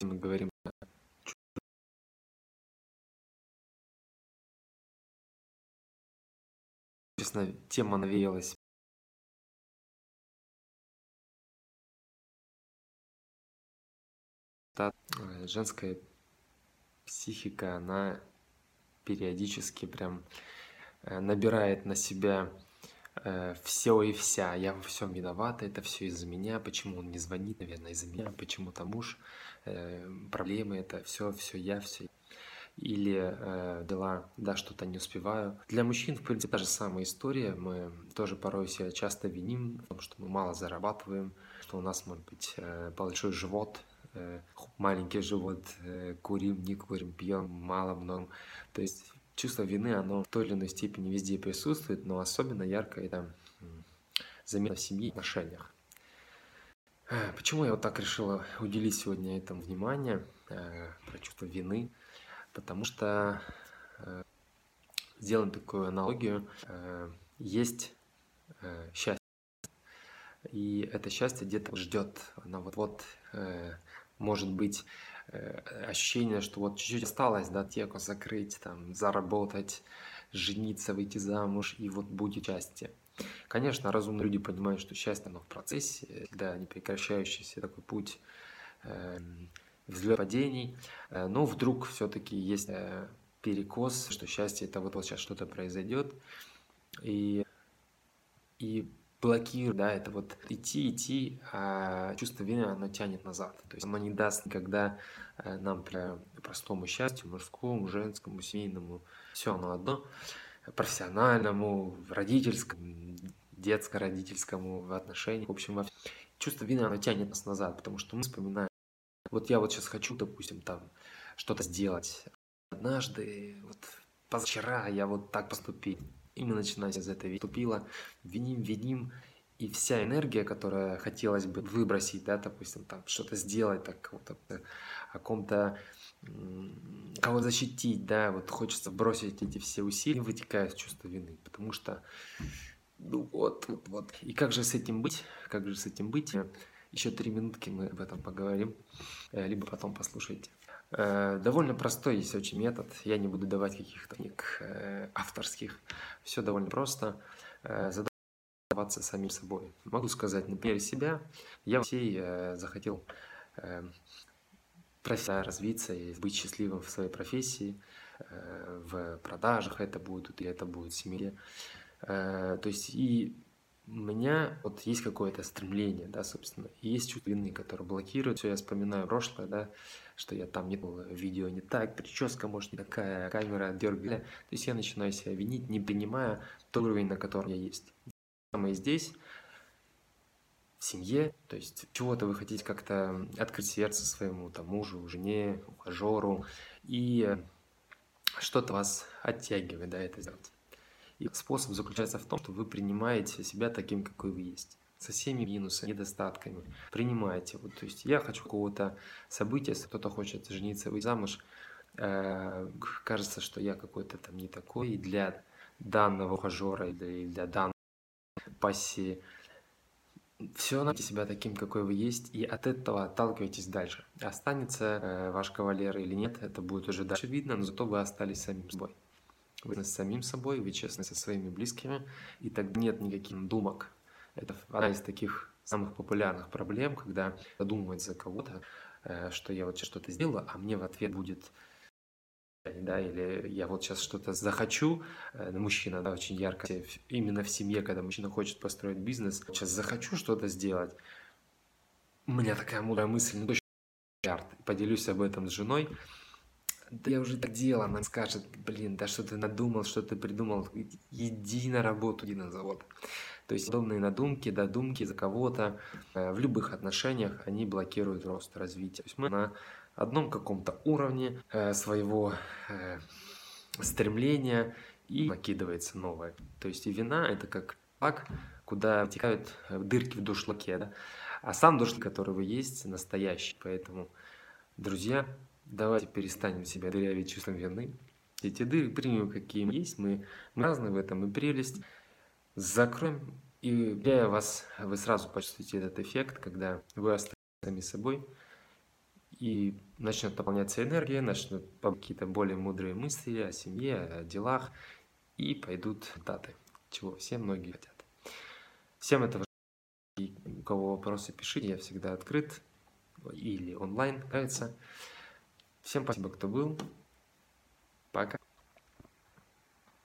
мы говорим честно, тема навеялась. Э, женская психика, она периодически прям э, набирает на себя все и вся. Я во всем виновата, это все из-за меня. Почему он не звонит, наверное, из-за меня. Почему там муж, проблемы, это все, все я, все. Или э, дела, да, что-то не успеваю. Для мужчин, в принципе, та же самая история. Мы тоже порой себя часто виним в том, что мы мало зарабатываем, что у нас, может быть, большой живот, Э, маленький живот, э, курим, не курим, пьем, мало, много. То есть чувство вины, оно в той или иной степени везде присутствует, но особенно ярко это заметно в семье и отношениях. Э, почему я вот так решила уделить сегодня этому внимание, про чувство вины? Потому что сделаем такую аналогию. Есть счастье, и это счастье где-то ждет, оно вот-вот может быть э, ощущение, что вот чуть-чуть осталось, да, теку закрыть, там, заработать, жениться, выйти замуж, и вот будет счастье. Конечно, разумные люди понимают, что счастье, оно в процессе, да, непрекращающийся такой путь э, взлет падений, э, но вдруг все-таки есть э, перекос, что счастье это вот сейчас что-то произойдет, и, и блокирует, да, это вот идти, идти, а чувство вины, оно тянет назад. То есть оно не даст никогда э, нам для простому счастью, мужскому, женскому, семейному, все оно одно, профессиональному, родительскому, детско-родительскому в отношениях, в общем, во... чувство вины, оно тянет нас назад, потому что мы вспоминаем, вот я вот сейчас хочу, допустим, там что-то сделать, однажды, вот позавчера я вот так поступил, и мы начинаем из этого вступила, виним, виним, и вся энергия, которая хотелось бы выбросить, да, допустим, там что-то сделать, так кого-то, о ком-то, кого защитить, да, вот хочется бросить эти все усилия, вытекает чувство вины, потому что, ну вот, вот, вот. И как же с этим быть? Как же с этим быть? Еще три минутки мы об этом поговорим, э, либо потом послушайте. Э, довольно простой есть очень метод. Я не буду давать каких-то книг э, авторских. Все довольно просто. Задаваться самим собой. Могу сказать на примере себя. Я всей захотел профессионально развиться и быть счастливым в своей профессии, в продажах это будет, или это будет в семье. То есть и у меня вот есть какое-то стремление, да, собственно, и есть чувство вины, которое блокирует все, я вспоминаю прошлое, да, что я там не был, видео не так, прическа, может, не такая, камера дергает. То есть я начинаю себя винить, не принимая тот уровень, на котором я есть. Самое здесь, в семье, то есть чего-то вы хотите как-то открыть сердце своему там, мужу, жене, ухажеру, и что-то вас оттягивает, да, это сделать. И способ заключается в том, что вы принимаете себя таким, какой вы есть со всеми минусами, недостатками. Принимаете. Вот, то есть я хочу какого-то события, если кто-то хочет жениться, выйти замуж, э, кажется, что я какой-то там не такой, и для данного ухажера или для данной пассии все найти себя таким, какой вы есть, и от этого отталкивайтесь дальше. Останется э, ваш кавалер или нет, это будет уже дальше видно, но зато вы остались самим собой. Вы с самим собой, вы честны со своими близкими, и тогда нет никаких думок, это одна из таких самых популярных проблем, когда задумывать за кого-то, э, что я вот сейчас что-то сделала, а мне в ответ будет да, или я вот сейчас что-то захочу, э, мужчина, да, очень ярко, именно в семье, когда мужчина хочет построить бизнес, сейчас захочу что-то сделать, у меня такая мудрая мысль, ну точно поделюсь об этом с женой, да я уже так делал, она скажет, блин, да что ты надумал, что ты придумал, иди на работу, иди на завод. То есть подобные надумки, додумки за кого-то э, в любых отношениях, они блокируют рост, развитие. То есть мы на одном каком-то уровне э, своего э, стремления и накидывается новое. То есть и вина это как лак, куда втекают дырки в душлаке, да? а сам душлак, который вы есть, настоящий. Поэтому, друзья, давайте перестанем себя дырявить чувством вины. Эти дыры примем, какие мы есть, мы, мы разные в этом, и прелесть закроем, и для вас, вы сразу почувствуете этот эффект, когда вы остаетесь сами собой, и начнет наполняться энергия, начнут какие-то более мудрые мысли о семье, о делах, и пойдут результаты, чего все многие хотят. Всем этого и у кого вопросы, пишите, я всегда открыт или онлайн, нравится. Всем спасибо, кто был. Пока.